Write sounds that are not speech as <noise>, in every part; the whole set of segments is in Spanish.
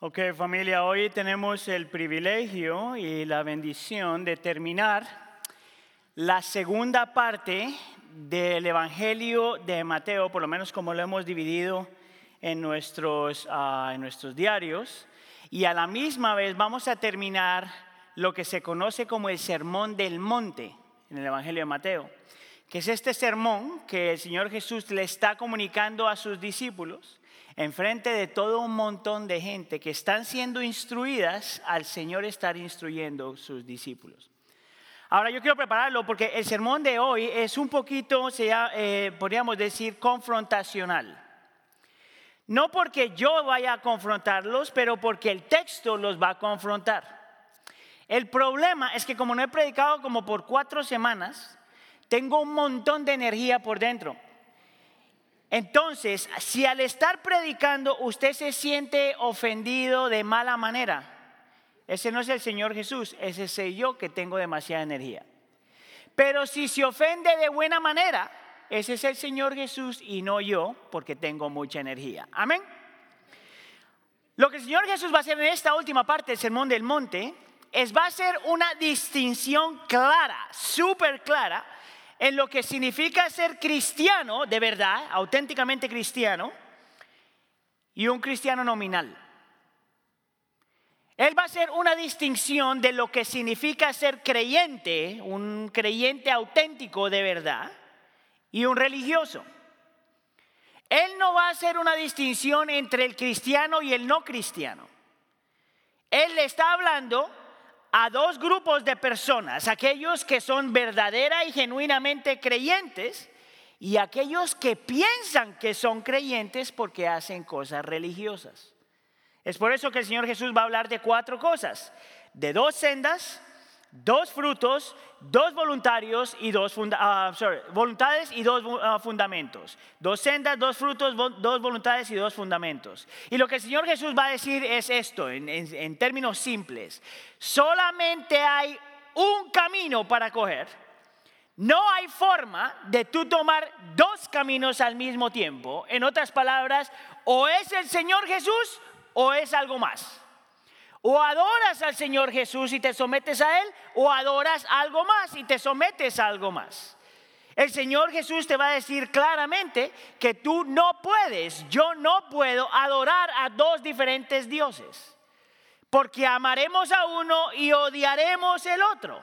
Ok, familia, hoy tenemos el privilegio y la bendición de terminar la segunda parte del Evangelio de Mateo, por lo menos como lo hemos dividido en nuestros, ah, en nuestros diarios, y a la misma vez vamos a terminar lo que se conoce como el Sermón del Monte en el Evangelio de Mateo, que es este sermón que el Señor Jesús le está comunicando a sus discípulos enfrente de todo un montón de gente que están siendo instruidas al Señor estar instruyendo sus discípulos. Ahora yo quiero prepararlo porque el sermón de hoy es un poquito, eh, podríamos decir, confrontacional. No porque yo vaya a confrontarlos, pero porque el texto los va a confrontar. El problema es que como no he predicado como por cuatro semanas, tengo un montón de energía por dentro. Entonces, si al estar predicando usted se siente ofendido de mala manera, ese no es el Señor Jesús, ese soy yo que tengo demasiada energía. Pero si se ofende de buena manera, ese es el Señor Jesús y no yo, porque tengo mucha energía. Amén. Lo que el Señor Jesús va a hacer en esta última parte del Sermón del Monte es va a hacer una distinción clara, súper clara, en lo que significa ser cristiano de verdad, auténticamente cristiano, y un cristiano nominal. Él va a hacer una distinción de lo que significa ser creyente, un creyente auténtico de verdad, y un religioso. Él no va a hacer una distinción entre el cristiano y el no cristiano. Él le está hablando a dos grupos de personas, aquellos que son verdadera y genuinamente creyentes y aquellos que piensan que son creyentes porque hacen cosas religiosas. Es por eso que el Señor Jesús va a hablar de cuatro cosas, de dos sendas, dos frutos, dos voluntarios y dos uh, voluntades y dos ah, fundamentos. Dos sendas, dos frutos, dos voluntades y dos fundamentos. Y lo que el Señor Jesús va a decir es esto, en, en términos simples. Solamente hay un camino para coger. No hay forma de tú tomar dos caminos al mismo tiempo. En otras palabras, o es el Señor Jesús o es algo más. O adoras al Señor Jesús y te sometes a Él, o adoras algo más y te sometes a algo más. El Señor Jesús te va a decir claramente que tú no puedes, yo no puedo adorar a dos diferentes dioses, porque amaremos a uno y odiaremos el otro.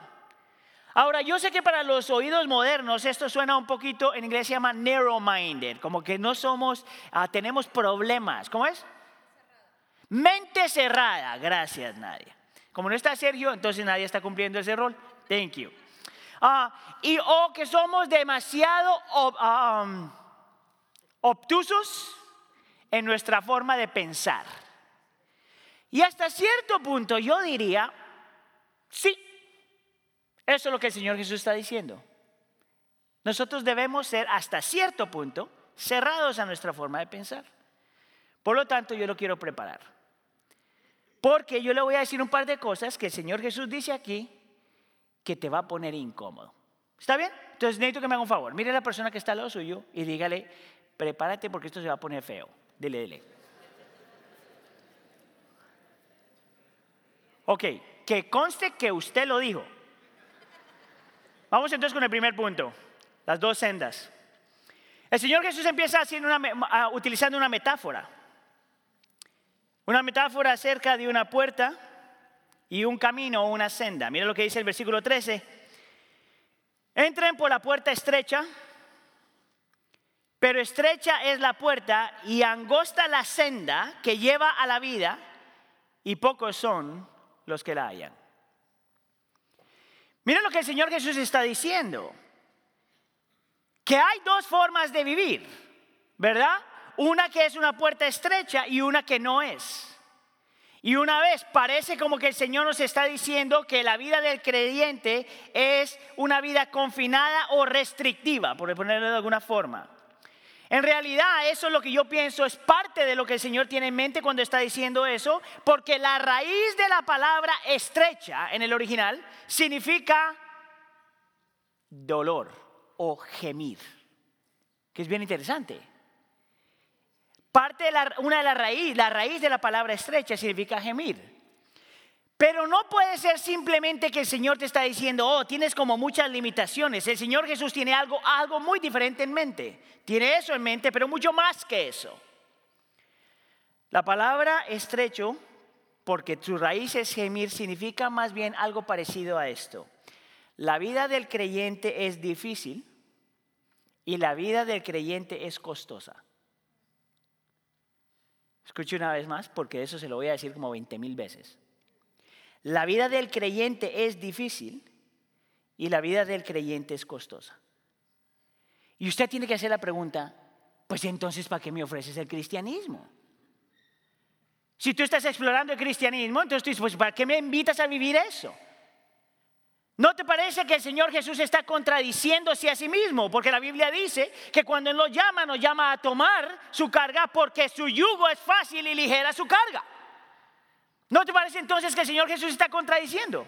Ahora, yo sé que para los oídos modernos esto suena un poquito, en inglés se llama narrow-minded, como que no somos, ah, tenemos problemas. ¿Cómo es? Mente cerrada, gracias Nadia. Como no está Sergio, entonces nadie está cumpliendo ese rol. Thank you. Ah, y o que somos demasiado um, obtusos en nuestra forma de pensar. Y hasta cierto punto yo diría, sí, eso es lo que el Señor Jesús está diciendo. Nosotros debemos ser hasta cierto punto cerrados a nuestra forma de pensar. Por lo tanto, yo lo quiero preparar. Porque yo le voy a decir un par de cosas que el Señor Jesús dice aquí que te va a poner incómodo. ¿Está bien? Entonces necesito que me haga un favor. Mire a la persona que está al lado suyo y dígale, prepárate porque esto se va a poner feo. Dile, dile. Ok, que conste que usted lo dijo. Vamos entonces con el primer punto, las dos sendas. El Señor Jesús empieza haciendo una, utilizando una metáfora. Una metáfora acerca de una puerta y un camino o una senda. Mira lo que dice el versículo 13. Entren por la puerta estrecha, pero estrecha es la puerta y angosta la senda que lleva a la vida y pocos son los que la hallan. Mira lo que el Señor Jesús está diciendo. Que hay dos formas de vivir, ¿verdad? Una que es una puerta estrecha y una que no es. Y una vez parece como que el Señor nos está diciendo que la vida del creyente es una vida confinada o restrictiva, por ponerlo de alguna forma. En realidad, eso es lo que yo pienso, es parte de lo que el Señor tiene en mente cuando está diciendo eso, porque la raíz de la palabra estrecha en el original significa dolor o gemir, que es bien interesante. Parte de la, una de la raíz, la raíz de la palabra estrecha significa gemir. Pero no puede ser simplemente que el Señor te está diciendo, oh, tienes como muchas limitaciones. El Señor Jesús tiene algo, algo muy diferente en mente. Tiene eso en mente, pero mucho más que eso. La palabra estrecho, porque su raíz es gemir, significa más bien algo parecido a esto. La vida del creyente es difícil y la vida del creyente es costosa. Escuche una vez más, porque eso se lo voy a decir como 20 mil veces. La vida del creyente es difícil y la vida del creyente es costosa. Y usted tiene que hacer la pregunta, pues entonces, ¿para qué me ofreces el cristianismo? Si tú estás explorando el cristianismo, entonces tú dices, pues ¿para qué me invitas a vivir eso? ¿No te parece que el Señor Jesús está contradiciéndose a sí mismo? Porque la Biblia dice que cuando Él nos llama, nos llama a tomar su carga porque su yugo es fácil y ligera su carga. ¿No te parece entonces que el Señor Jesús está contradiciendo?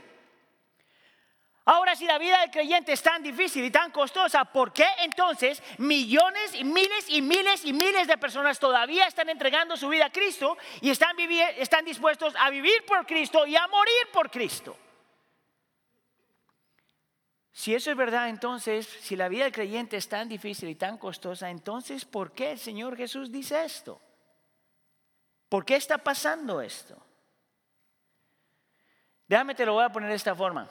Ahora, si la vida del creyente es tan difícil y tan costosa, ¿por qué entonces millones y miles y miles y miles de personas todavía están entregando su vida a Cristo y están, están dispuestos a vivir por Cristo y a morir por Cristo? Si eso es verdad, entonces, si la vida del creyente es tan difícil y tan costosa, entonces, ¿por qué el Señor Jesús dice esto? ¿Por qué está pasando esto? Déjame te lo voy a poner de esta forma.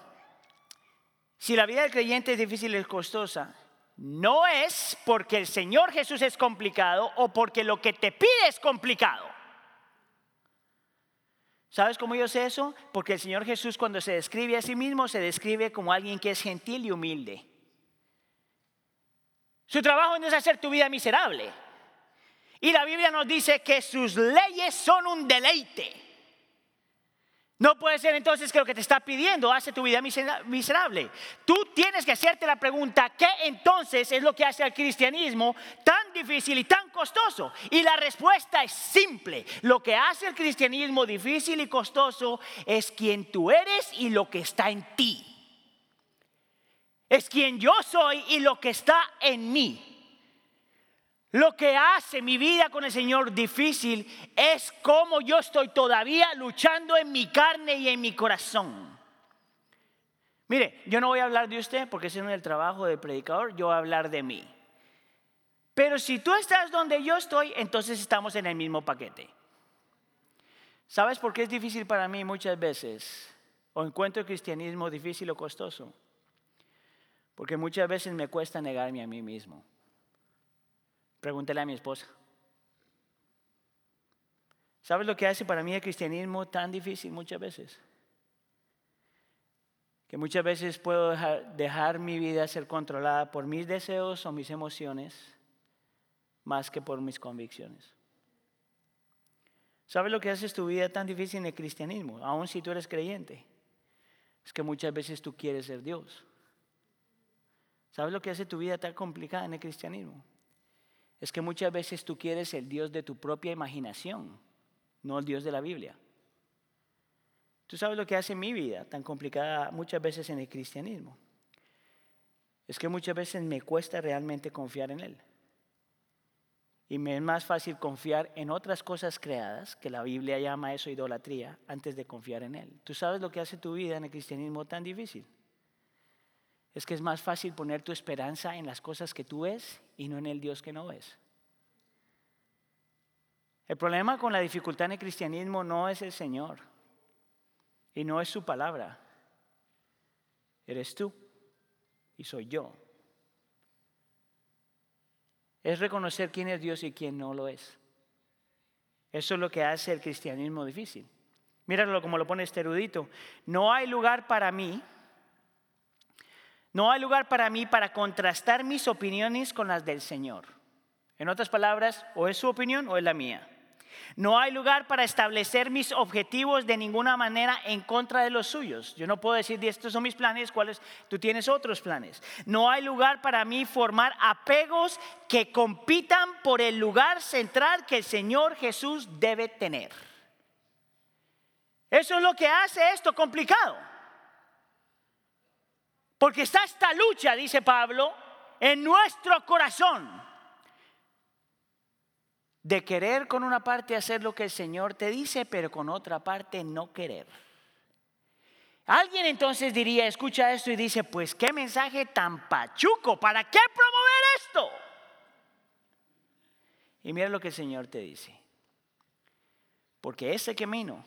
Si la vida del creyente es difícil y costosa, no es porque el Señor Jesús es complicado o porque lo que te pide es complicado. ¿Sabes cómo yo sé eso? Porque el Señor Jesús cuando se describe a sí mismo se describe como alguien que es gentil y humilde. Su trabajo no es hacer tu vida miserable. Y la Biblia nos dice que sus leyes son un deleite. No puede ser entonces que lo que te está pidiendo hace tu vida miserable. Tú tienes que hacerte la pregunta, ¿qué entonces es lo que hace al cristianismo tan difícil y tan costoso? Y la respuesta es simple. Lo que hace el cristianismo difícil y costoso es quien tú eres y lo que está en ti. Es quien yo soy y lo que está en mí. Lo que hace mi vida con el Señor difícil es cómo yo estoy todavía luchando en mi carne y en mi corazón. Mire, yo no voy a hablar de usted porque ese no es el trabajo del predicador, yo voy a hablar de mí. Pero si tú estás donde yo estoy, entonces estamos en el mismo paquete. ¿Sabes por qué es difícil para mí muchas veces? O encuentro el cristianismo difícil o costoso. Porque muchas veces me cuesta negarme a mí mismo. Pregúntele a mi esposa. ¿Sabes lo que hace para mí el cristianismo tan difícil muchas veces? Que muchas veces puedo dejar, mi vida ser controlada por mis deseos o mis emociones más que por mis convicciones. ¿Sabes lo que hace tu vida tan difícil en el cristianismo? Aun si tú eres creyente. Es que muchas veces tú quieres ser Dios. ¿Sabes lo que hace tu vida tan complicada en el cristianismo? es que muchas veces tú quieres el Dios de tu propia imaginación, no el Dios de la Biblia. Tú sabes lo que hace mi vida tan complicada muchas veces en el cristianismo. Es que muchas veces me cuesta realmente confiar en Él. Y me es más fácil confiar en otras cosas creadas, que la Biblia llama eso idolatría, antes de confiar en Él. ¿Tú sabes lo que hace tu vida en el cristianismo tan difícil? es que es más fácil poner tu esperanza en las cosas que tú ves y no en el Dios que no ves. El problema con la dificultad en el cristianismo no es el Señor y no es su palabra. Eres tú y soy yo. Es reconocer quién es Dios y quién no lo es. Eso es lo que hace el cristianismo difícil. Míralo como lo pone este erudito. No hay lugar para mí no hay lugar para mí para contrastar mis opiniones con las del Señor. En otras palabras, o es su opinión o es la mía. No hay lugar para establecer mis objetivos de ninguna manera en contra de los suyos. Yo no puedo decir, estos son mis planes, cuáles tú tienes otros planes. No hay lugar para mí formar apegos que compitan por el lugar central que el Señor Jesús debe tener. Eso es lo que hace esto complicado. Porque está esta lucha, dice Pablo, en nuestro corazón. De querer con una parte hacer lo que el Señor te dice, pero con otra parte no querer. Alguien entonces diría, escucha esto y dice, pues qué mensaje tan pachuco, ¿para qué promover esto? Y mira lo que el Señor te dice. Porque ese camino,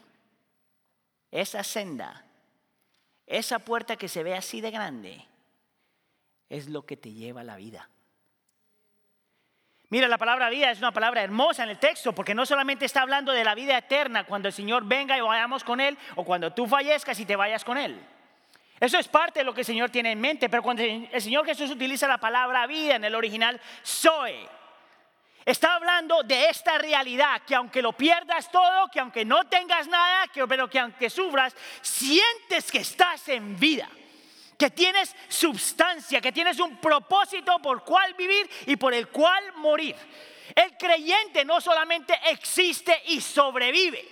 esa senda, esa puerta que se ve así de grande, es lo que te lleva a la vida. Mira, la palabra vida es una palabra hermosa en el texto porque no solamente está hablando de la vida eterna cuando el Señor venga y vayamos con Él o cuando tú fallezcas y te vayas con Él. Eso es parte de lo que el Señor tiene en mente, pero cuando el Señor Jesús utiliza la palabra vida en el original, Zoe, está hablando de esta realidad, que aunque lo pierdas todo, que aunque no tengas nada, pero que aunque sufras, sientes que estás en vida que tienes substancia, que tienes un propósito por cual vivir y por el cual morir. El creyente no solamente existe y sobrevive,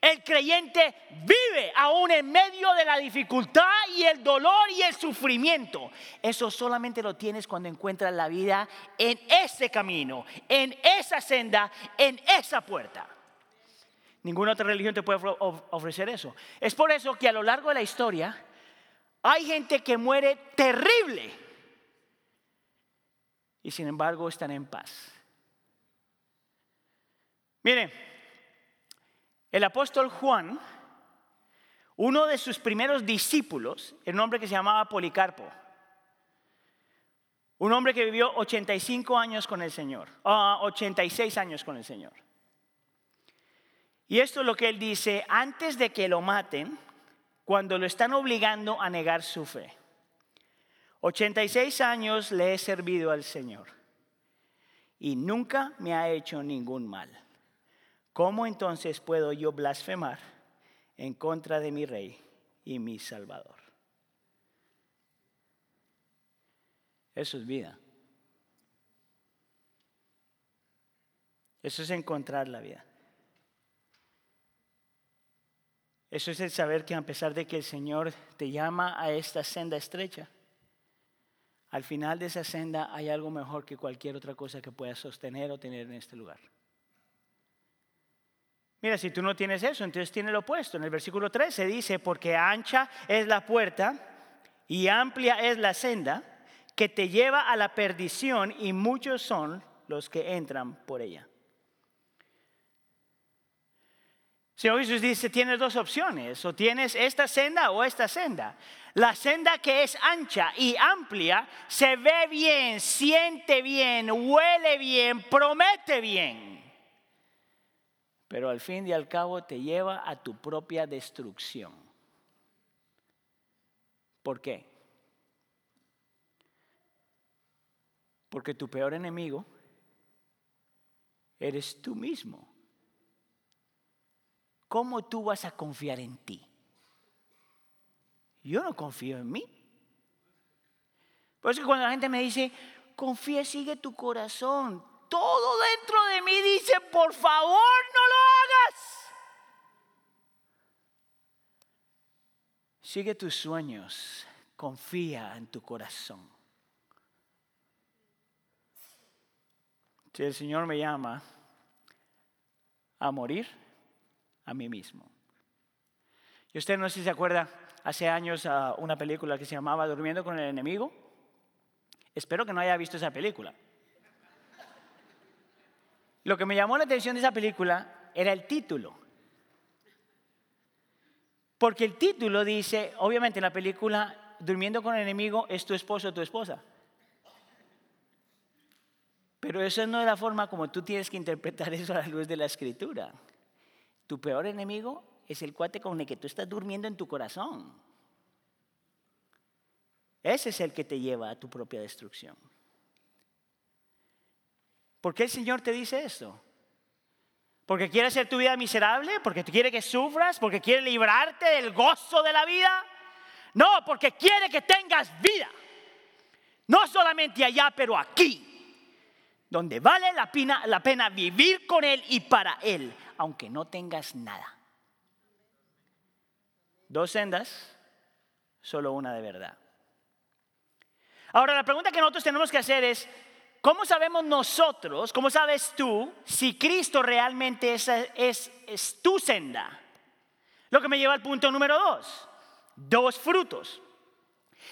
el creyente vive aún en medio de la dificultad y el dolor y el sufrimiento. Eso solamente lo tienes cuando encuentras la vida en ese camino, en esa senda, en esa puerta. Ninguna otra religión te puede ofrecer eso. Es por eso que a lo largo de la historia, hay gente que muere terrible y sin embargo están en paz. Miren, el apóstol Juan, uno de sus primeros discípulos, el hombre que se llamaba Policarpo, un hombre que vivió 85 años con el Señor, 86 ah, años con el Señor. Y esto es lo que él dice, antes de que lo maten, cuando lo están obligando a negar su fe. 86 años le he servido al Señor y nunca me ha hecho ningún mal. ¿Cómo entonces puedo yo blasfemar en contra de mi Rey y mi Salvador? Eso es vida. Eso es encontrar la vida. Eso es el saber que a pesar de que el Señor te llama a esta senda estrecha, al final de esa senda hay algo mejor que cualquier otra cosa que puedas sostener o tener en este lugar. Mira, si tú no tienes eso, entonces tiene lo opuesto. En el versículo 13 dice, porque ancha es la puerta y amplia es la senda que te lleva a la perdición y muchos son los que entran por ella. Señor Jesús dice, tienes dos opciones, o tienes esta senda o esta senda. La senda que es ancha y amplia se ve bien, siente bien, huele bien, promete bien. Pero al fin y al cabo te lleva a tu propia destrucción. ¿Por qué? Porque tu peor enemigo eres tú mismo. ¿Cómo tú vas a confiar en ti? Yo no confío en mí. Por eso cuando la gente me dice, confía, sigue tu corazón, todo dentro de mí dice, por favor, no lo hagas. Sigue tus sueños, confía en tu corazón. Si el Señor me llama a morir, a mí mismo. Y usted no sé si se acuerda, hace años a una película que se llamaba Durmiendo con el enemigo. Espero que no haya visto esa película. Lo que me llamó la atención de esa película era el título. Porque el título dice, obviamente en la película, Durmiendo con el enemigo es tu esposo o tu esposa. Pero esa no es la forma como tú tienes que interpretar eso a la luz de la escritura. Tu peor enemigo es el cuate con el que tú estás durmiendo en tu corazón. Ese es el que te lleva a tu propia destrucción. ¿Por qué el Señor te dice esto? ¿Porque quiere hacer tu vida miserable? ¿Porque quiere que sufras? ¿Porque quiere librarte del gozo de la vida? No, porque quiere que tengas vida. No solamente allá, pero aquí. Donde vale la pena, la pena vivir con Él y para Él aunque no tengas nada. Dos sendas, solo una de verdad. Ahora, la pregunta que nosotros tenemos que hacer es, ¿cómo sabemos nosotros, cómo sabes tú si Cristo realmente es, es, tu senda? Lo que me lleva al punto número dos, dos frutos.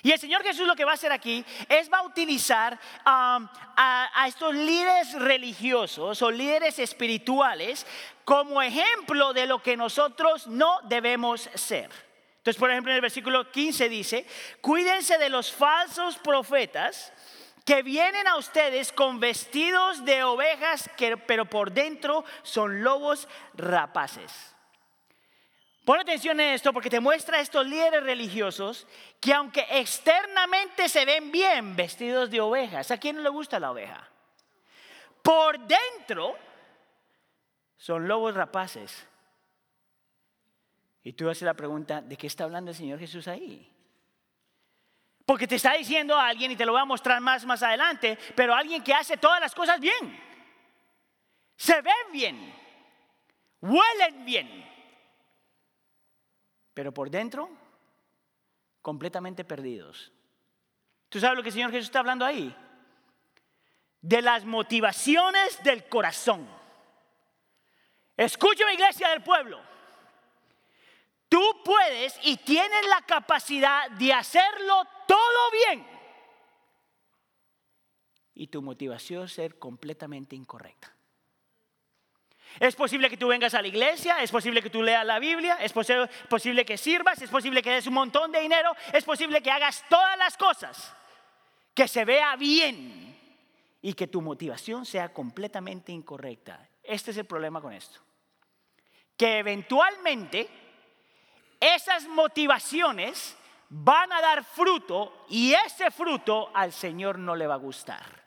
Y el Señor Jesús lo que va a hacer aquí es va a utilizar um, a, estos líderes religiosos o líderes espirituales como ejemplo de lo que nosotros no debemos ser. Entonces, por ejemplo, en el versículo 15 dice, cuídense de los falsos profetas que vienen a ustedes con vestidos de ovejas, pero por dentro son lobos rapaces. Pon atención en esto porque te muestra a estos líderes religiosos que aunque externamente se ven bien vestidos de ovejas, ¿a quién no le gusta la oveja? Por dentro son lobos rapaces. Y tú haces la pregunta, ¿de qué está hablando el Señor Jesús ahí? Porque te está diciendo a alguien, y te lo voy a mostrar más más adelante, pero alguien que hace todas las cosas bien. Se ven bien, huelen bien, pero por dentro completamente perdidos. ¿Tú sabes lo que el Señor Jesús está hablando ahí? De las motivaciones del corazón. Escúchame iglesia del pueblo. Tú puedes y tienes la capacidad de hacerlo todo bien. Y tu motivación ser completamente incorrecta. Es posible que tú vengas a la iglesia, es posible que tú leas la Biblia, es posible que sirvas, es posible que des un montón de dinero, es posible que hagas todas las cosas, que se vea bien y que tu motivación sea completamente incorrecta. Este es el problema con esto. Que eventualmente esas motivaciones van a dar fruto y ese fruto al Señor no le va a gustar.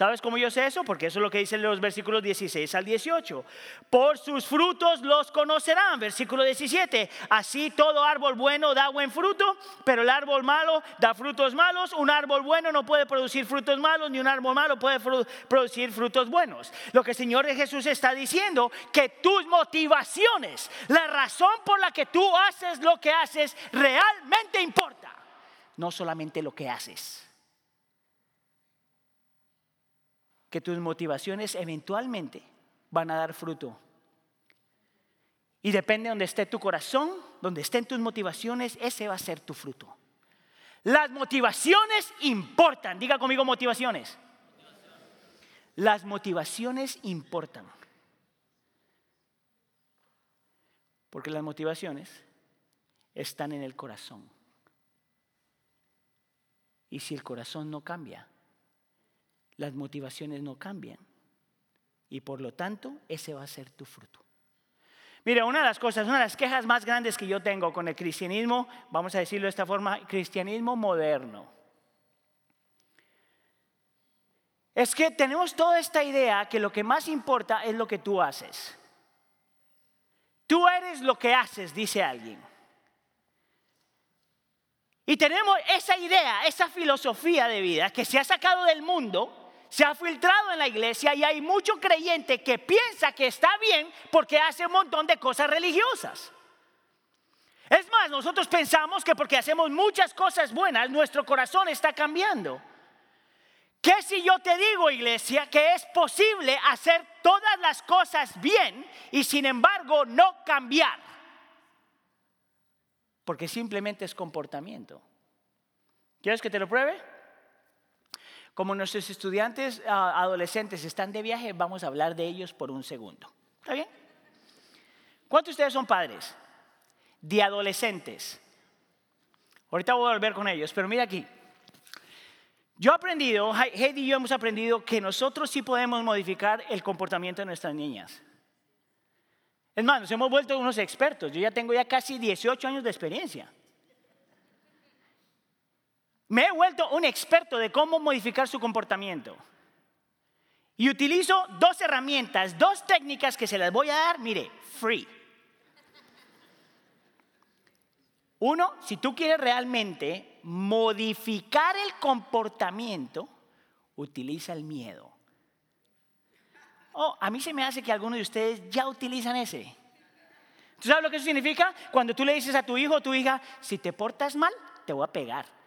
¿Sabes cómo yo sé eso? Porque eso es lo que dicen los versículos 16 al 18. Por sus frutos los conocerán. Versículo 17. Así todo árbol bueno da buen fruto, pero el árbol malo da frutos malos. Un árbol bueno no puede producir frutos malos, ni un árbol malo puede producir frutos buenos. Lo que el Señor de Jesús está diciendo, que tus motivaciones, la razón por la que tú haces lo que haces, realmente importa. No solamente lo que haces. Que tus motivaciones eventualmente van a dar fruto. Y depende de donde esté tu corazón, donde estén tus motivaciones, ese va a ser tu fruto. Las motivaciones importan. Diga conmigo motivaciones. Las motivaciones importan. Porque las motivaciones están en el corazón. Y si el corazón no cambia, las motivaciones no cambian. Y por lo tanto, ese va a ser tu fruto. Mira, una de las cosas, una de las quejas más grandes que yo tengo con el cristianismo, vamos a decirlo de esta forma, cristianismo moderno, es que tenemos toda esta idea que lo que más importa es lo que tú haces. Tú eres lo que haces, dice alguien. Y tenemos esa idea, esa filosofía de vida que se ha sacado del mundo se ha filtrado en la iglesia y hay mucho creyente que piensa que está bien porque hace un montón de cosas religiosas. Es más, nosotros pensamos que porque hacemos muchas cosas buenas, nuestro corazón está cambiando. ¿Qué si yo te digo, iglesia, que es posible hacer todas las cosas bien y sin embargo no cambiar? Porque simplemente es comportamiento. ¿Quieres que te lo pruebe? Como nuestros estudiantes ah, adolescentes están de viaje, vamos a hablar de ellos por un segundo. ¿Está bien? ¿Cuántos de ustedes son padres? De adolescentes. Ahorita voy a volver con ellos, pero mira aquí. Yo he aprendido, Heidi y yo hemos aprendido que nosotros sí podemos modificar el comportamiento de nuestras niñas. Es más, nos hemos vuelto unos expertos. Yo ya tengo ya casi 18 años de experiencia. Me he vuelto un experto de cómo modificar su comportamiento. Y utilizo dos herramientas, dos técnicas que se las voy a dar, mire, free. Uno, si tú quieres realmente modificar el comportamiento, utiliza el miedo. Oh, a mí se me hace que algunos de ustedes ya utilizan ese. ¿Tú sabes lo que eso significa? Cuando tú le dices a tu hijo o tu hija, si te portas mal, te voy a pegar.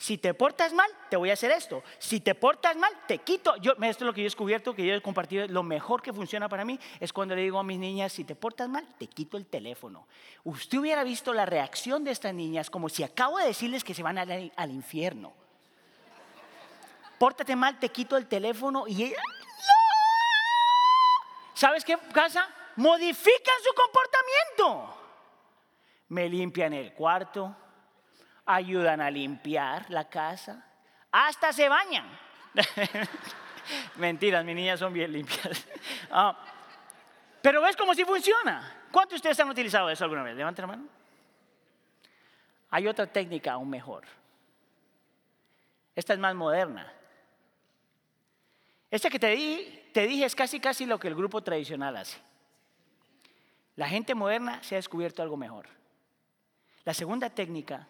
Si te portas mal, te voy a hacer esto. Si te portas mal, te quito. Yo, esto es lo que yo he descubierto, que yo he compartido. Lo mejor que funciona para mí es cuando le digo a mis niñas, si te portas mal, te quito el teléfono. Usted hubiera visto la reacción de estas niñas como si acabo de decirles que se van al, infierno. Pórtate mal, te quito el teléfono y ella... ¿Sabes qué pasa? Modifican su comportamiento. Me limpian el cuarto, ayudan a limpiar la casa, hasta se bañan. <laughs> Mentiras, mis niñas son bien limpias. <laughs> Ah, pero ves cómo si funciona. ¿Cuántos de ustedes han utilizado eso alguna vez? Levanten la mano. Hay otra técnica aún mejor. Esta es más moderna. Esta que te, di, te dije es casi casi lo que el grupo tradicional hace. La gente moderna se ha descubierto algo mejor. La segunda técnica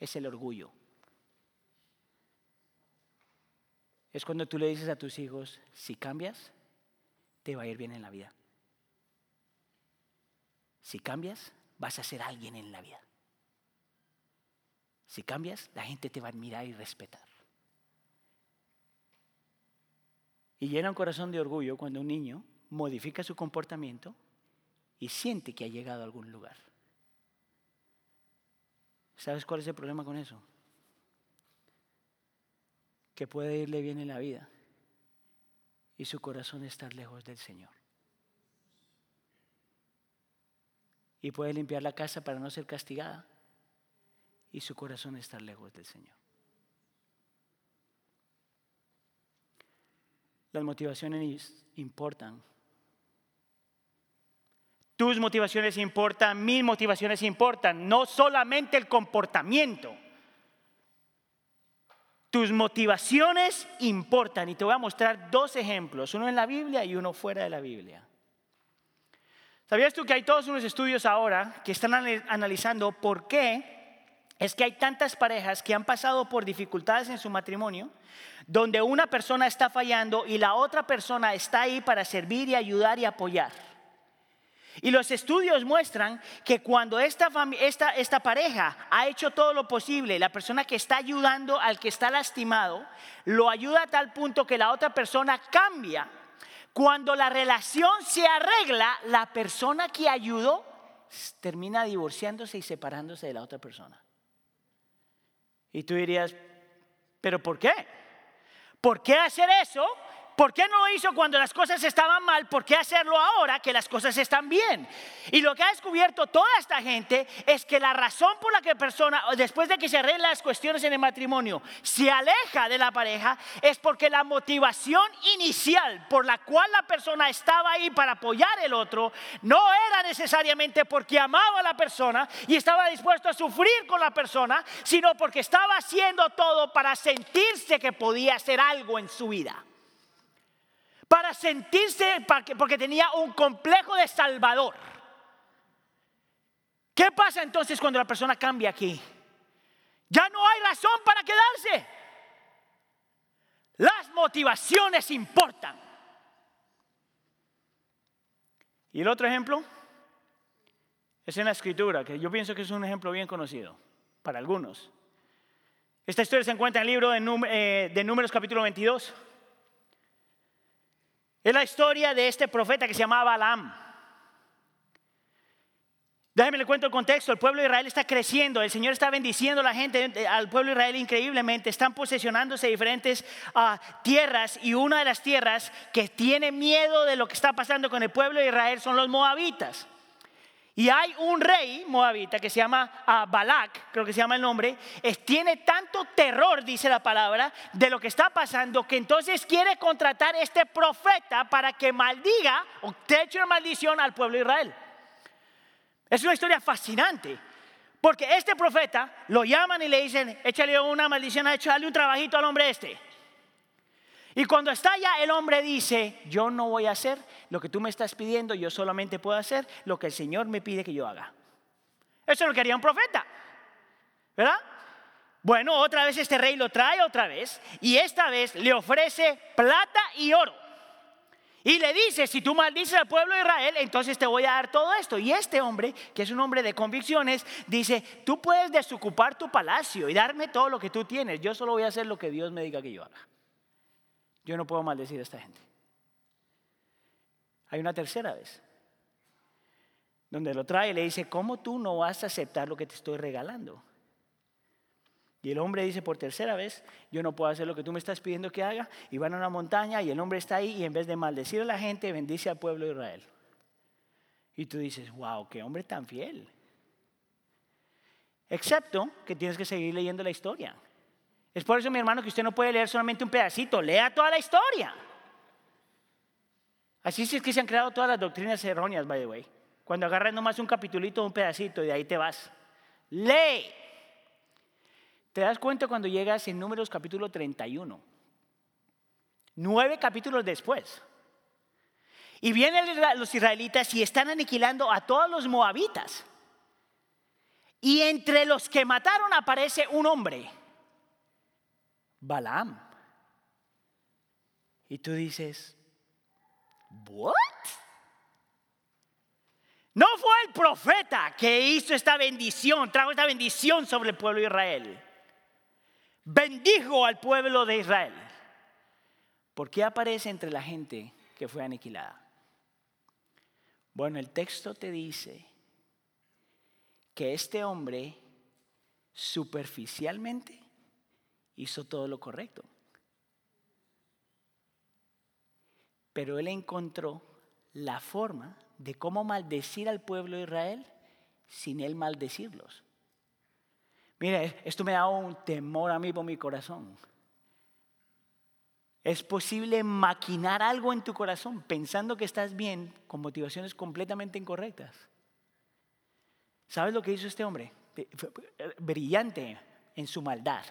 es el orgullo. Es cuando tú le dices a tus hijos, si cambias, te va a ir bien en la vida. Si cambias, vas a ser alguien en la vida. Si cambias, la gente te va a admirar y respetar. Y llena un corazón de orgullo cuando un niño modifica su comportamiento y siente que ha llegado a algún lugar. ¿Sabes cuál es el problema con eso? Que puede irle bien en la vida y su corazón estar lejos del Señor. Y puede limpiar la casa para no ser castigada y su corazón estar lejos del Señor. Las motivaciones importan. Tus motivaciones importan, mis motivaciones importan, no solamente el comportamiento. Tus motivaciones importan y te voy a mostrar dos ejemplos, uno en la Biblia y uno fuera de la Biblia. ¿Sabías tú que hay todos unos estudios ahora que están analizando por qué es que hay tantas parejas que han pasado por dificultades en su matrimonio, donde una persona está fallando y la otra persona está ahí para servir y ayudar y apoyar? Y los estudios muestran que cuando esta, pareja ha hecho todo lo posible, la persona que está ayudando al que está lastimado, lo ayuda a tal punto que la otra persona cambia. Cuando la relación se arregla, la persona que ayudó termina divorciándose y separándose de la otra persona. Y tú dirías, ¿pero por qué? ¿Por qué hacer eso ¿Por qué no lo hizo cuando las cosas estaban mal? ¿Por qué hacerlo ahora que las cosas están bien? Y lo que ha descubierto toda esta gente es que la razón por la que persona, después de que se arreglan las cuestiones en el matrimonio, se aleja de la pareja, es porque la motivación inicial por la cual la persona estaba ahí para apoyar el otro, no era necesariamente porque amaba a la persona y estaba dispuesto a sufrir con la persona, sino porque estaba haciendo todo para sentirse que podía hacer algo en su vida para sentirse, porque tenía un complejo de salvador. ¿Qué pasa entonces cuando la persona cambia aquí? Ya no hay razón para quedarse. Las motivaciones importan. Y el otro ejemplo es en la escritura, que yo pienso que es un ejemplo bien conocido para algunos. Esta historia se encuentra en el libro de, eh, Números capítulo 22. Es la historia de este profeta que se llamaba Balaam. Déjeme le cuento el contexto. El pueblo de Israel está creciendo. El Señor está bendiciendo a la gente, eh, al pueblo de Israel increíblemente. Están posesionándose diferentes ah, tierras. Y una de las tierras que tiene miedo de lo que está pasando con el pueblo de Israel son los moabitas. Y hay un rey moabita que se llama uh, Balak, creo que se llama el nombre, tiene tanto terror, dice la palabra, de lo que está pasando, que entonces quiere contratar este profeta para que maldiga o te eche una maldición al pueblo de Israel. Es una historia fascinante, porque este profeta lo llaman y le dicen, échale una maldición, échale un trabajito al hombre este. Y cuando está allá, el hombre dice, yo no voy a hacer lo que tú me estás pidiendo, yo solamente puedo hacer lo que el Señor me pide que yo haga. Eso es lo que haría un profeta, ¿verdad? Bueno, otra vez este rey lo trae otra vez y esta vez le ofrece plata y oro. Y le dice, si tú maldices al pueblo de Israel, entonces te voy a dar todo esto. Y este hombre, que es un hombre de convicciones, dice, tú puedes desocupar tu palacio y darme todo lo que tú tienes. Yo solo voy a hacer lo que Dios me diga que yo haga. Yo no puedo maldecir a esta gente. Hay una tercera vez, donde lo trae y le dice, ¿cómo tú no vas a aceptar lo que te estoy regalando? Y el hombre dice por tercera vez, yo no puedo hacer lo que tú me estás pidiendo que haga. Y van a una montaña y el hombre está ahí y en vez de maldecir a la gente, bendice al pueblo de Israel. Y tú dices, wow, qué hombre tan fiel. Excepto que tienes que seguir leyendo la historia. Es por eso, mi hermano, que usted no puede leer solamente un pedacito, lea toda la historia. Así es que se han creado todas las doctrinas erróneas, by the way. Cuando agarras nomás un capitulito, un pedacito y de ahí te vas. Lee. Te das cuenta cuando llegas en Números capítulo 31. Nueve capítulos después. Y vienen los israelitas y están aniquilando a todos los moabitas. Y entre los que mataron aparece un hombre, Balaam. Y tú dices, ¿what? No fue el profeta que hizo esta bendición, trajo esta bendición sobre el pueblo de Israel bendijo al pueblo de Israel. ¿Por qué aparece entre la gente que fue aniquilada? Bueno, el texto te dice que este hombre superficialmente hizo todo lo correcto. Pero él encontró la forma de cómo maldecir al pueblo de Israel sin él maldecirlos. Mire, esto me da un temor a mí por mi corazón. Es posible maquinar algo en tu corazón pensando que estás bien con motivaciones completamente incorrectas. ¿Sabes lo que hizo este hombre? Brillante en su maldad.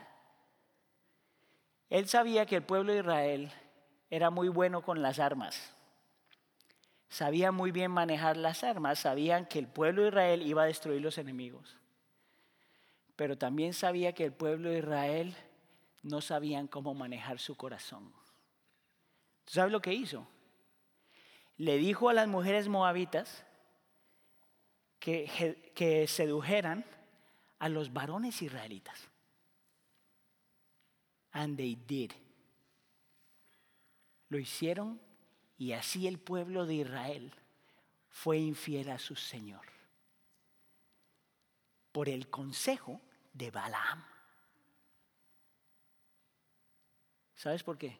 Él sabía que el pueblo de Israel era muy bueno con las armas. Sabía muy bien manejar las armas, sabían que el pueblo de Israel iba a destruir los enemigos pero también sabía que el pueblo de Israel no sabían cómo manejar su corazón. ¿Sabes lo que hizo? Le dijo a las mujeres moabitas que sedujeran a los varones israelitas. And they did. Lo hicieron y así el pueblo de Israel fue infiel a su Señor por el consejo de Balaam. ¿Sabes por qué?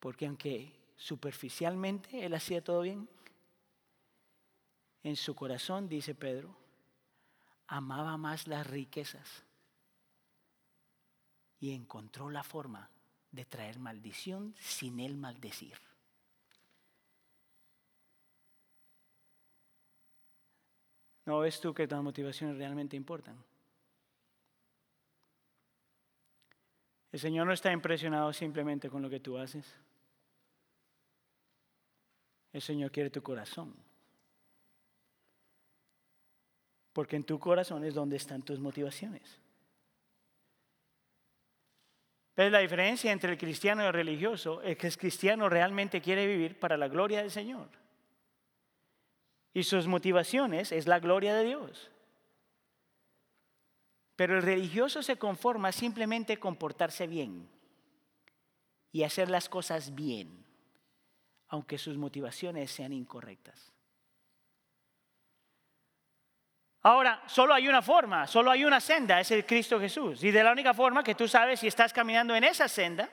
Porque aunque superficialmente él hacía todo bien, en su corazón, dice Pedro, amaba más las riquezas y encontró la forma de traer maldición sin él maldecir. ¿No ves tú que las motivaciones realmente importan? El Señor no está impresionado simplemente con lo que tú haces. El Señor quiere tu corazón. Porque en tu corazón es donde están tus motivaciones. La diferencia entre el cristiano y el religioso es que el cristiano realmente quiere vivir para la gloria del Señor y sus motivaciones es la gloria de Dios. Pero el religioso se conforma simplemente comportarse bien y hacer las cosas bien, aunque sus motivaciones sean incorrectas. Ahora, solo hay una forma, solo hay una senda, es el Cristo Jesús. Y de la única forma que tú sabes si estás caminando en esa senda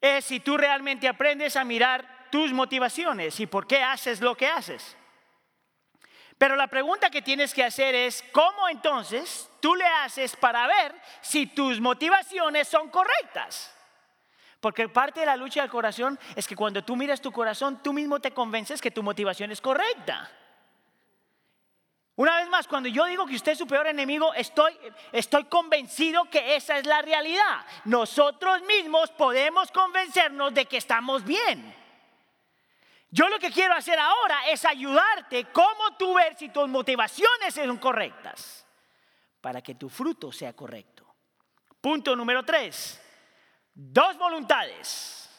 es si tú realmente aprendes a mirar tus motivaciones y por qué haces lo que haces. Pero la pregunta que tienes que hacer es, ¿cómo entonces tú le haces para ver si tus motivaciones son correctas? Porque parte de la lucha del corazón es que cuando tú miras tu corazón, tú mismo te convences que tu motivación es correcta. Una vez más, cuando yo digo que usted es su peor enemigo, estoy, estoy convencido que esa es la realidad. Nosotros mismos podemos convencernos de que estamos bien. Yo lo que quiero hacer ahora es ayudarte cómo tú ver si tus motivaciones son correctas para que tu fruto sea correcto. Punto número tres. Dos voluntades.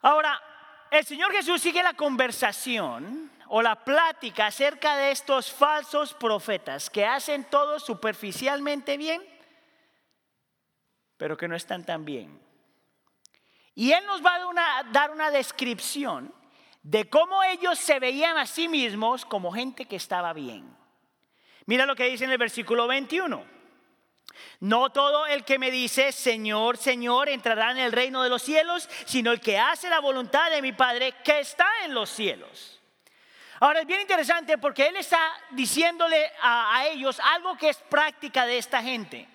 Ahora, el Señor Jesús sigue la conversación o la plática acerca de estos falsos profetas que hacen todo superficialmente bien, pero que no están tan bien. Y Él nos va a dar una, descripción de cómo ellos se veían a sí mismos como gente que estaba bien. Mira lo que dice en el versículo 21. No todo el que me dice, Señor, Señor, entrará en el reino de los cielos, sino el que hace la voluntad de mi Padre que está en los cielos. Ahora es bien interesante porque Él está diciéndole a, ellos algo que es práctica de esta gente.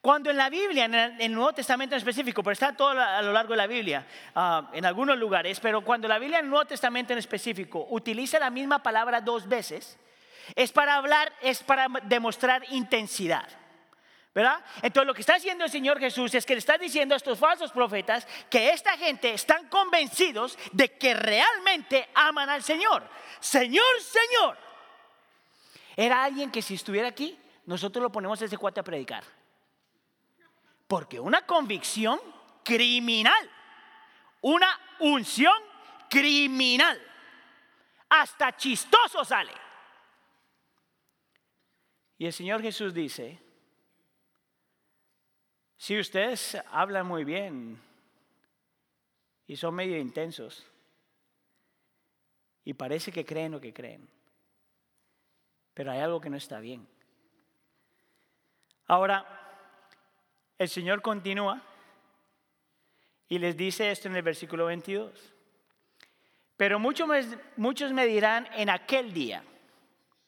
Cuando en la Biblia, en el, Nuevo Testamento en específico, pero está todo a lo largo de la Biblia, ah, en algunos lugares, pero cuando la Biblia en el Nuevo Testamento en específico utiliza la misma palabra dos veces, es para hablar, es para demostrar intensidad. ¿Verdad? Entonces lo que está haciendo el Señor Jesús es que le está diciendo a estos falsos profetas que esta gente están convencidos de que realmente aman al Señor. Señor, Señor. Era alguien que si estuviera aquí, nosotros lo ponemos ese cuate a predicar. Porque una convicción criminal, una unción criminal, hasta chistoso sale. Y el Señor Jesús dice, si ustedes hablan muy bien y son medio intensos y parece que creen lo que creen, pero hay algo que no está bien. Ahora, el Señor continúa y les dice esto en el versículo 22. Pero muchos me, dirán en aquel día,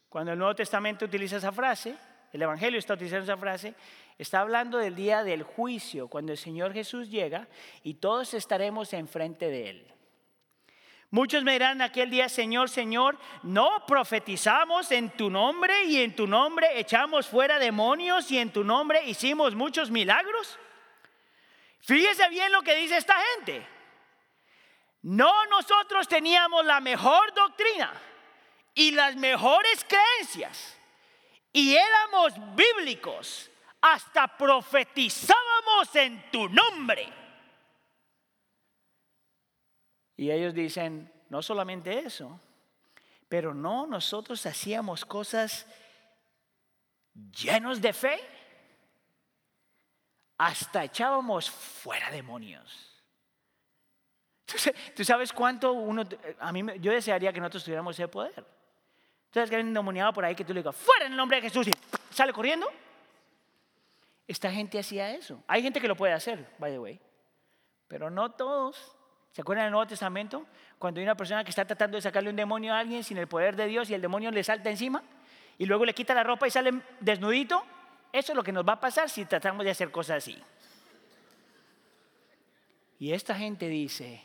cuando el Nuevo Testamento utiliza esa frase, el Evangelio está utilizando esa frase, Está hablando del día del juicio, cuando el Señor Jesús llega y todos estaremos enfrente de Él. Muchos me dirán aquel día, Señor, Señor, no profetizamos en tu nombre y en tu nombre echamos fuera demonios y en tu nombre hicimos muchos milagros. Fíjese bien lo que dice esta gente. No nosotros teníamos la mejor doctrina y las mejores creencias y éramos bíblicos hasta profetizábamos en tu nombre. Y ellos dicen, no solamente eso, pero no, nosotros hacíamos cosas llenos de fe, hasta echábamos fuera demonios. ¿Tú sabes cuánto uno, a mí, yo desearía que nosotros tuviéramos ese poder. Entonces que hay un endemoniado por ahí que tú le digas, fuera en el nombre de Jesús y sale corriendo. Esta gente hacía eso. Hay gente que lo puede hacer, by the way, pero no todos. ¿Se acuerdan del Nuevo Testamento? Cuando hay una persona que está tratando de sacarle un demonio a alguien sin el poder de Dios y el demonio le salta encima y luego le quita la ropa y sale desnudito. Eso es lo que nos va a pasar si tratamos de hacer cosas así. Y esta gente dice,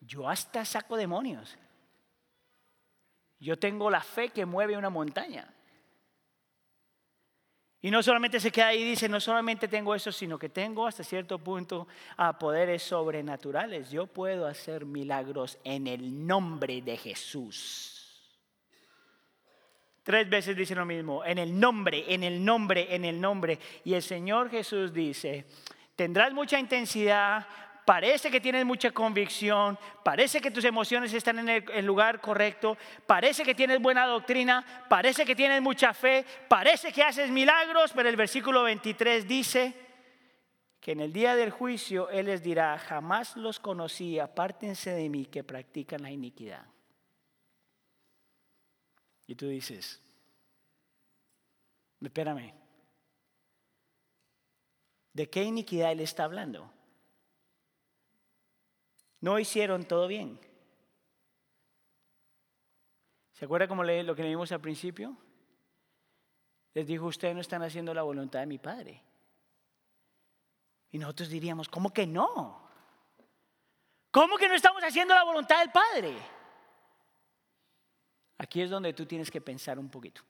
yo hasta saco demonios. Yo tengo la fe que mueve una montaña. Y no solamente se queda ahí y dice, no solamente tengo eso, sino que tengo hasta cierto punto a poderes sobrenaturales. Yo puedo hacer milagros en el nombre de Jesús. Tres veces dice lo mismo, en el nombre, en el nombre, en el nombre. Y el Señor Jesús dice, tendrás mucha intensidad, parece que tienes mucha convicción, parece que tus emociones están en el, lugar correcto, parece que tienes buena doctrina, parece que tienes mucha fe, parece que haces milagros, pero el versículo 23 dice que en el día del juicio Él les dirá, jamás los conocí, apártense de mí que practican la iniquidad. Y tú dices, espérame, ¿de qué iniquidad Él está hablando? No hicieron todo bien. ¿Se acuerda como lo que leímos al principio? Les dijo, ustedes no están haciendo la voluntad de mi Padre. Y nosotros diríamos, ¿cómo que no? ¿Cómo que no estamos haciendo la voluntad del Padre? Aquí es donde tú tienes que pensar un poquito.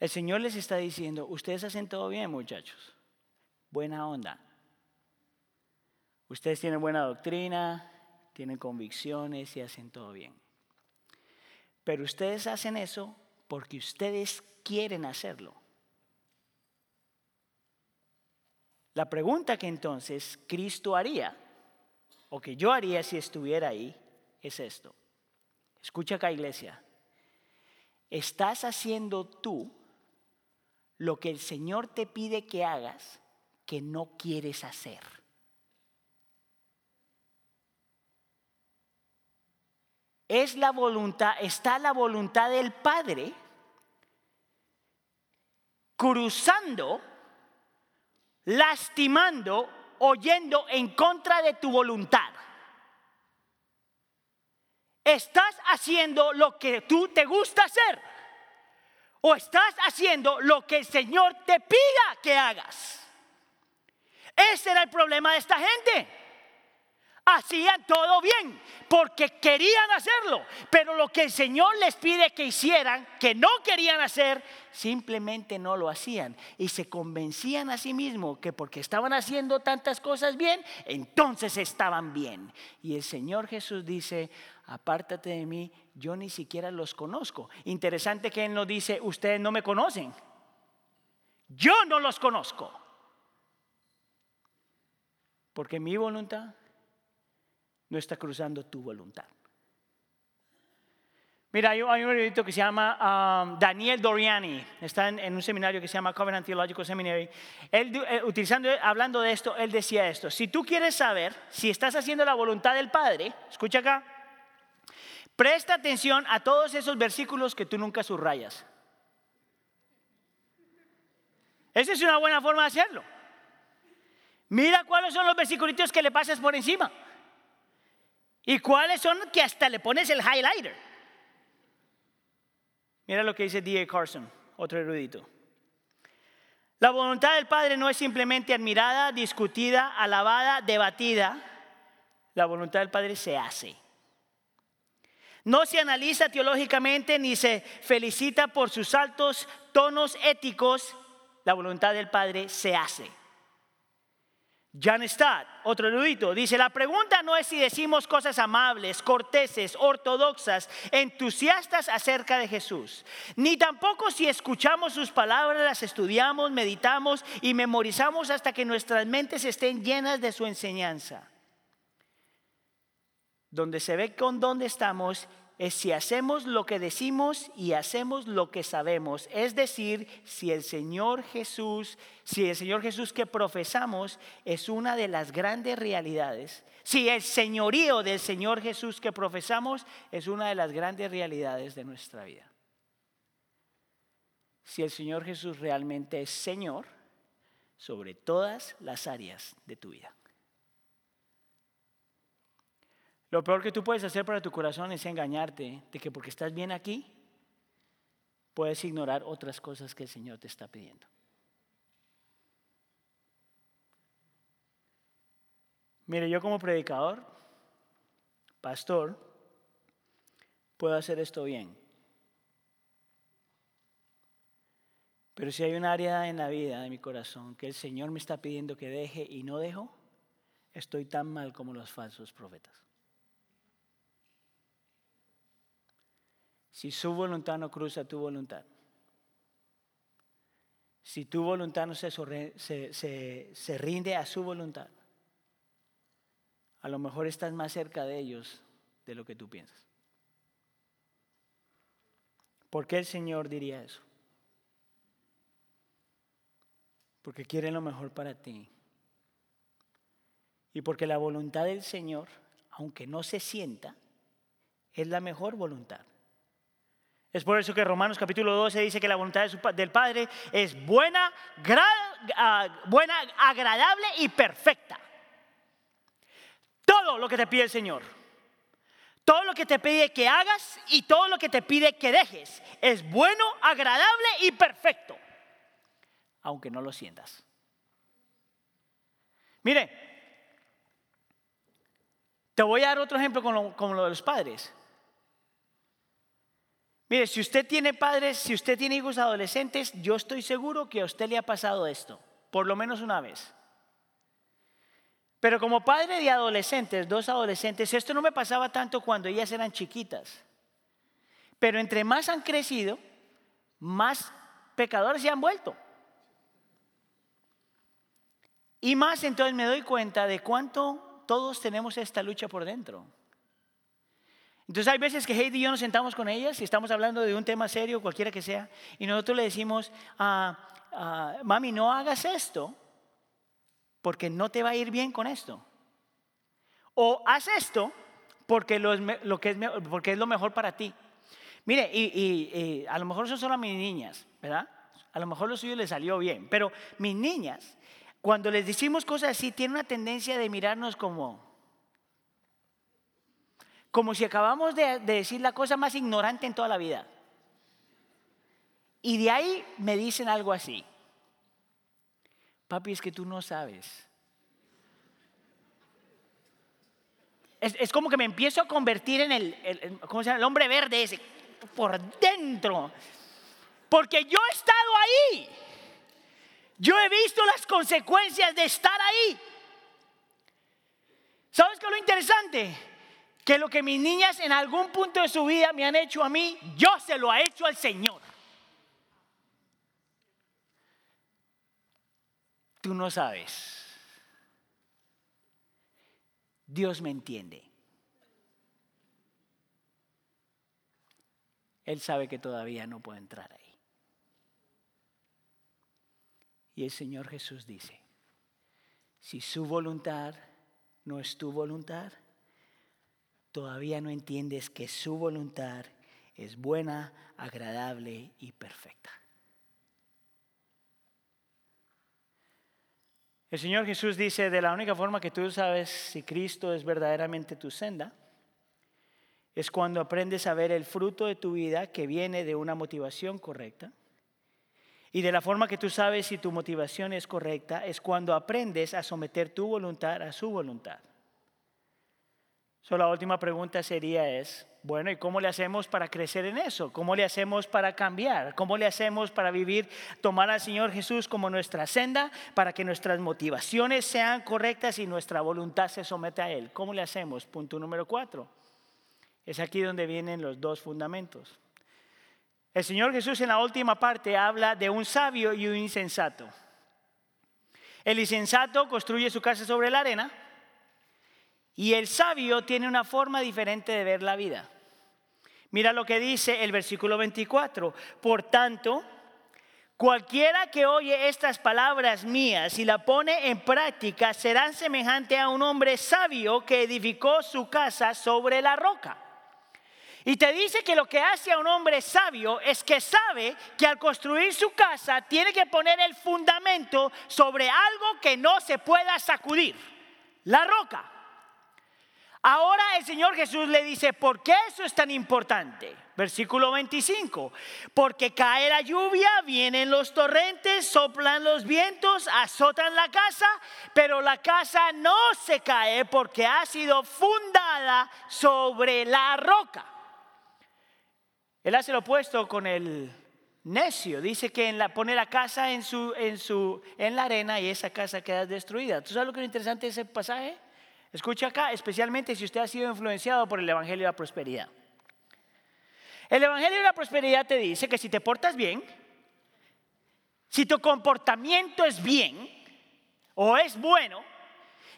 El Señor les está diciendo, ustedes hacen todo bien, muchachos. Buena onda. Ustedes tienen buena doctrina, tienen convicciones y hacen todo bien. Pero ustedes hacen eso porque ustedes quieren hacerlo. La pregunta que entonces Cristo haría o que yo haría si estuviera ahí, es esto. Escucha acá, iglesia. Estás haciendo tú lo que el Señor te pide que hagas que no quieres hacer. Es la voluntad, está la voluntad del Padre cruzando, lastimando, oyendo en contra de tu voluntad. Estás haciendo lo que tú te gusta hacer. O estás haciendo lo que el Señor te pida que hagas. Ese era el problema de esta gente. Hacían todo bien porque querían hacerlo, pero lo que el Señor les pide que hicieran, que no querían hacer, simplemente no lo hacían y se convencían a sí mismos que porque estaban haciendo tantas cosas bien, entonces estaban bien. Y el Señor Jesús dice, apártate de mí, yo ni siquiera los conozco. Interesante que Él nos dice, ustedes no me conocen. Yo no los conozco. Porque mi voluntad no está cruzando tu voluntad. Mira, hay, un erudito que se llama um, Daniel Doriani, está en, un seminario que se llama Covenant Theological Seminary. Él, eh, utilizando, hablando de esto, él decía esto: si tú quieres saber si estás haciendo la voluntad del Padre, escucha acá, presta atención a todos esos versículos que tú nunca subrayas. Esa es una buena forma de hacerlo. Mira cuáles son los versículos que le pasas por encima. ¿Y cuáles son que hasta le pones el highlighter? Mira lo que dice D.A. Carson, otro erudito. La voluntad del Padre no es simplemente admirada, discutida, alabada, debatida. La voluntad del Padre se hace. No se analiza teológicamente ni se felicita por sus altos tonos éticos. La voluntad del Padre se hace. Jan Stott, otro erudito, dice, la pregunta no es si decimos cosas amables, corteses, ortodoxas, entusiastas acerca de Jesús, ni tampoco si escuchamos sus palabras, las estudiamos, meditamos y memorizamos hasta que nuestras mentes estén llenas de su enseñanza. Donde se ve con dónde estamos es si hacemos lo que decimos y hacemos lo que sabemos. Es decir, si el Señor Jesús, si el Señor Jesús que profesamos es una de las grandes realidades, si el señorío del Señor Jesús que profesamos es una de las grandes realidades de nuestra vida. Si el Señor Jesús realmente es Señor sobre todas las áreas de tu vida. Lo peor que tú puedes hacer para tu corazón es engañarte de que porque estás bien aquí, puedes ignorar otras cosas que el Señor te está pidiendo. Mire, yo como predicador, pastor, puedo hacer esto bien. Pero si hay un área en la vida de mi corazón que el Señor me está pidiendo que deje y no dejo, estoy tan mal como los falsos profetas. Si su voluntad no cruza tu voluntad. Si tu voluntad no se, rinde a su voluntad, a lo mejor estás más cerca de ellos de lo que tú piensas. ¿Por qué el Señor diría eso? Porque quiere lo mejor para ti. Y porque la voluntad del Señor, aunque no se sienta, es la mejor voluntad. Es por eso que Romanos capítulo 12 dice que la voluntad del Padre es buena, ah, buena, agradable y perfecta. Todo lo que te pide el Señor, todo lo que te pide que hagas y todo lo que te pide que dejes es bueno, agradable y perfecto, aunque no lo sientas. Mire, te voy a dar otro ejemplo con lo de los padres. Mire, si usted tiene padres, si usted tiene hijos adolescentes, yo estoy seguro que a usted le ha pasado esto, por lo menos una vez. Pero como padre de adolescentes, dos adolescentes, esto no me pasaba tanto cuando ellas eran chiquitas. Pero entre más han crecido, más pecadores se han vuelto. Y más entonces me doy cuenta de cuánto todos tenemos esta lucha por dentro. Entonces hay veces que Heidi y yo nos sentamos con ellas y estamos hablando de un tema serio, cualquiera que sea, y nosotros le decimos, ah, ah, mami, no hagas esto porque no te va a ir bien con esto. O haz esto porque, lo, que es, porque es lo mejor para ti. Mire, y, a lo mejor son solo mis niñas, ¿verdad? A lo mejor lo suyo les salió bien, pero mis niñas, cuando les decimos cosas así, tienen una tendencia de mirarnos como, como si acabamos de, decir la cosa más ignorante en toda la vida. Y de ahí me dicen algo así. Papi, es que tú no sabes. Es, como que me empiezo a convertir en el, ¿cómo se llama? el hombre verde ese, por dentro. Porque yo he estado ahí. Yo he visto las consecuencias de estar ahí. ¿Sabes qué es lo interesante? Que lo que mis niñas en algún punto de su vida me han hecho a mí, yo se lo ha hecho al Señor. Tú no sabes. Dios me entiende. Él sabe que todavía no puedo entrar ahí. Y el Señor Jesús dice, si su voluntad no es tu voluntad, todavía no entiendes que su voluntad es buena, agradable y perfecta. El Señor Jesús dice, de la única forma que tú sabes si Cristo es verdaderamente tu senda, es cuando aprendes a ver el fruto de tu vida que viene de una motivación correcta. Y de la forma que tú sabes si tu motivación es correcta, es cuando aprendes a someter tu voluntad a su voluntad la última pregunta sería es, bueno, ¿y cómo le hacemos para crecer en eso? ¿Cómo le hacemos para cambiar? ¿Cómo le hacemos para vivir, tomar al Señor Jesús como nuestra senda, para que nuestras motivaciones sean correctas y nuestra voluntad se someta a Él? ¿Cómo le hacemos? Punto número cuatro. Es aquí donde vienen los dos fundamentos. El Señor Jesús en la última parte habla de un sabio y un insensato. El insensato construye su casa sobre la arena y el sabio tiene una forma diferente de ver la vida. Mira lo que dice el versículo 24. Por tanto, cualquiera que oye estas palabras mías y la pone en práctica será semejante a un hombre sabio que edificó su casa sobre la roca. Y te dice que lo que hace a un hombre sabio es que sabe que al construir su casa tiene que poner el fundamento sobre algo que no se pueda sacudir, la roca. Ahora el Señor Jesús le dice, ¿por qué eso es tan importante? Versículo 25, porque cae la lluvia, vienen los torrentes, soplan los vientos, azotan la casa, pero la casa no se cae porque ha sido fundada sobre la roca. Él hace lo opuesto con el necio, dice que la, pone la casa en, su, en, su, en la arena y esa casa queda destruida. ¿Tú sabes lo que es interesante de ese pasaje? Escucha acá, especialmente si usted ha sido influenciado por el Evangelio de la Prosperidad. El Evangelio de la Prosperidad te dice que si te portas bien, si tu comportamiento es bien o es bueno,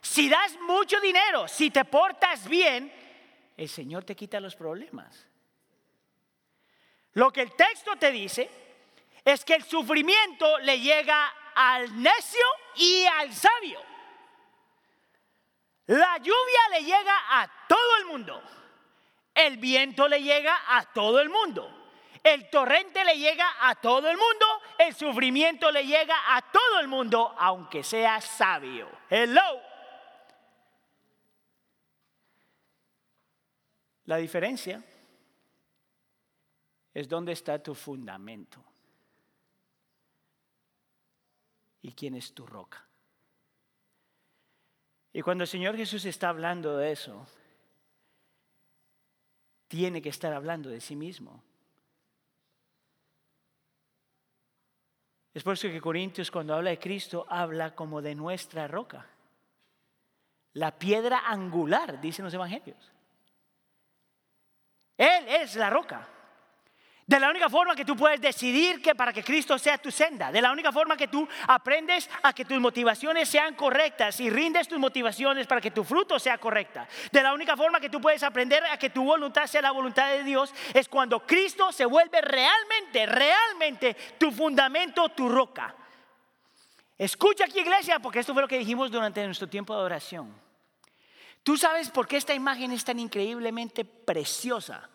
si das mucho dinero, si te portas bien, el Señor te quita los problemas. Lo que el texto te dice es que el sufrimiento le llega al necio y al sabio. La lluvia le llega a todo el mundo. El viento le llega a todo el mundo. El torrente le llega a todo el mundo. El sufrimiento le llega a todo el mundo, aunque sea sabio. Hello. La diferencia es dónde está tu fundamento y quién es tu roca. Y cuando el Señor Jesús está hablando de eso, tiene que estar hablando de sí mismo. Es por eso que Corintios cuando habla de Cristo habla como de nuestra roca. La piedra angular, dicen los evangelios. Él es la roca. De la única forma que tú puedes decidir que para que Cristo sea tu senda. De la única forma que tú aprendes a que tus motivaciones sean correctas y rindes tus motivaciones para que tu fruto sea correcta. De la única forma que tú puedes aprender a que tu voluntad sea la voluntad de Dios es cuando Cristo se vuelve realmente, realmente tu fundamento, tu roca. Escucha aquí iglesia, porque esto fue lo que dijimos durante nuestro tiempo de oración. Tú sabes por qué esta imagen es tan increíblemente preciosa.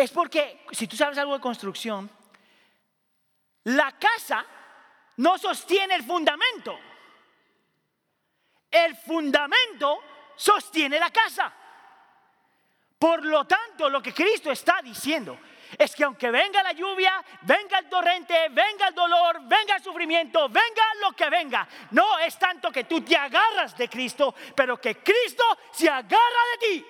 Es porque, si tú sabes algo de construcción, la casa no sostiene el fundamento. El fundamento sostiene la casa. Por lo tanto, lo que Cristo está diciendo es que aunque venga la lluvia, venga el torrente, venga el dolor, venga el sufrimiento, venga lo que venga, no es tanto que tú te agarras de Cristo, pero que Cristo se agarra de ti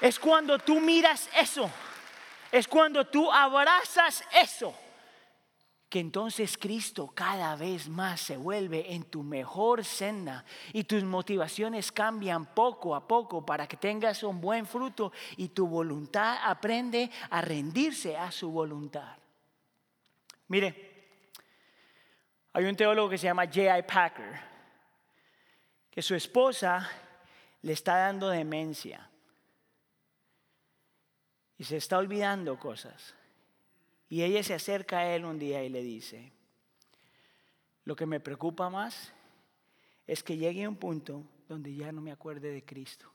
es cuando tú miras eso, es cuando tú abrazas eso, que entonces Cristo cada vez más se vuelve en tu mejor senda y tus motivaciones cambian poco a poco para que tengas un buen fruto y tu voluntad aprende a rendirse a su voluntad. Mire, hay un teólogo que se llama J.I. Packer, que su esposa le está dando demencia y se está olvidando cosas. Y ella se acerca a él un día y le dice, lo que me preocupa más es que llegue a un punto donde ya no me acuerde de Cristo.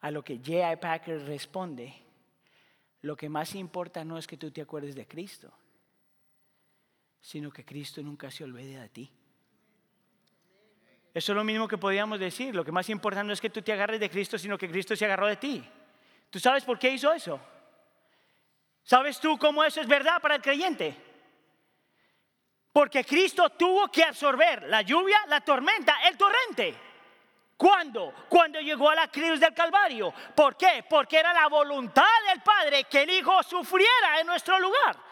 A lo que J.I. Packer responde, lo que más importa no es que tú te acuerdes de Cristo, sino que Cristo nunca se olvide de ti. Eso es lo mismo que podíamos decir. Lo que más importante no es que tú te agarres de Cristo, sino que Cristo se agarró de ti. ¿Tú sabes por qué hizo eso? ¿Sabes tú cómo eso es verdad para el creyente? Porque Cristo tuvo que absorber la lluvia, la tormenta, el torrente. ¿Cuándo? Cuando llegó a la cruz del Calvario. ¿Por qué? Porque era la voluntad del Padre que el Hijo sufriera en nuestro lugar.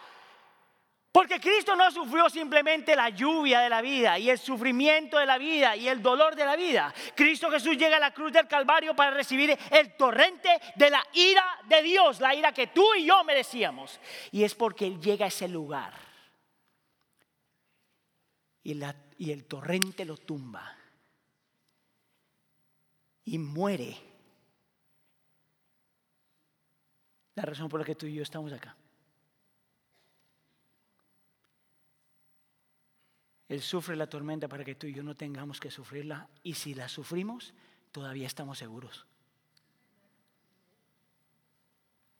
Porque Cristo no sufrió simplemente la lluvia de la vida y el sufrimiento de la vida y el dolor de la vida. Cristo Jesús llega a la cruz del Calvario para recibir el torrente de la ira de Dios, la ira que tú y yo merecíamos. Y es porque Él llega a ese lugar y, el torrente lo tumba y muere. La razón por la que tú y yo estamos acá. Él sufre la tormenta para que tú y yo no tengamos que sufrirla. Y si la sufrimos, todavía estamos seguros.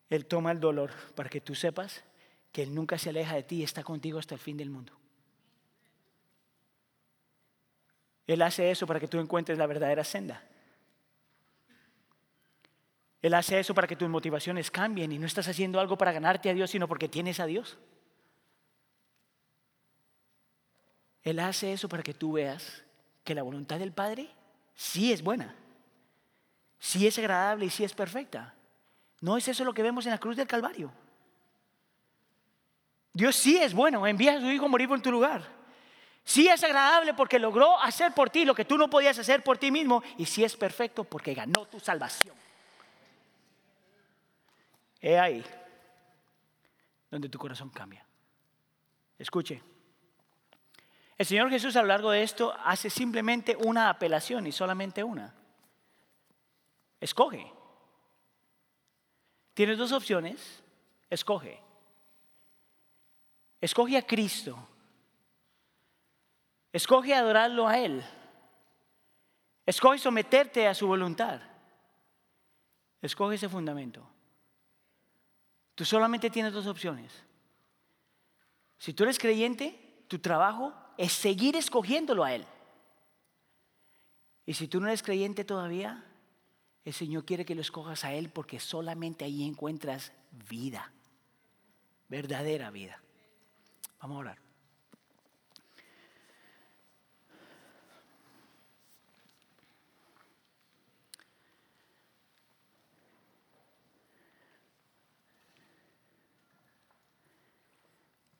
Él toma el dolor para que tú sepas que Él nunca se aleja de ti y está contigo hasta el fin del mundo. Él hace eso para que tú encuentres la verdadera senda. Él hace eso para que tus motivaciones cambien y no estás haciendo algo para ganarte a Dios, sino porque tienes a Dios. Él hace eso para que tú veas que la voluntad del Padre sí es buena, sí es agradable y sí es perfecta. No es eso lo que vemos en la cruz del Calvario. Dios sí es bueno, envía a su Hijo a morir en tu lugar. Sí es agradable porque logró hacer por ti lo que tú no podías hacer por ti mismo. Y sí es perfecto porque ganó tu salvación. He ahí donde tu corazón cambia. Escuche. El Señor Jesús a lo largo de esto hace simplemente una apelación y solamente una. Escoge. Tienes dos opciones. Escoge. Escoge a Cristo. Escoge adorarlo a Él. Escoge someterte a su voluntad. Escoge ese fundamento. Tú solamente tienes dos opciones. Si tú eres creyente, tu trabajo es seguir escogiéndolo a Él. Y si tú no eres creyente todavía, el Señor quiere que lo escojas a Él porque solamente ahí encuentras vida, verdadera vida. Vamos a orar.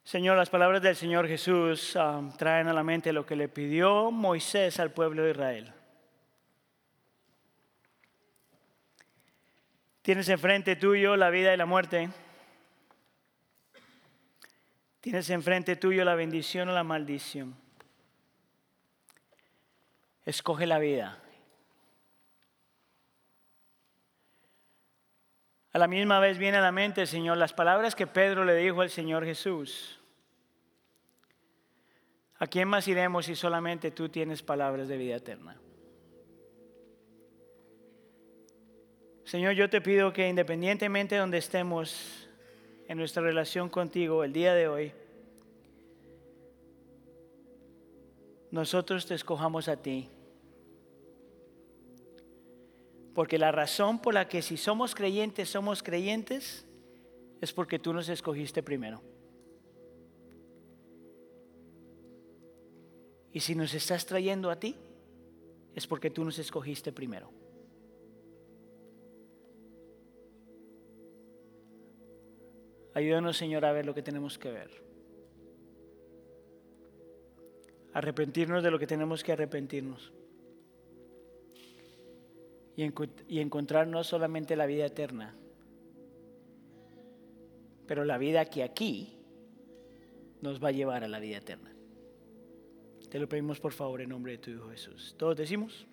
Señor, las palabras del Señor Jesús um, traen a la mente lo que le pidió Moisés al pueblo de Israel. Tienes enfrente tuyo la vida y la muerte. Tienes enfrente tuyo la bendición o la maldición. Escoge la vida. A la misma vez viene a la mente, Señor, las palabras que Pedro le dijo al Señor Jesús. ¿A quién más iremos si solamente tú tienes palabras de vida eterna? Señor, yo te pido que independientemente de donde estemos en nuestra relación contigo el día de hoy, nosotros te escojamos a ti. Porque la razón por la que si somos creyentes, somos creyentes, es porque tú nos escogiste primero. Y si nos estás trayendo a ti, es porque tú nos escogiste primero. Ayúdanos, Señor, a ver lo que tenemos que ver. Arrepentirnos de lo que tenemos que arrepentirnos. Y, y encontrar no solamente la vida eterna, pero la vida que aquí nos va a llevar a la vida eterna. Te lo pedimos por favor en nombre de tu Hijo Jesús. ¿Todos decimos?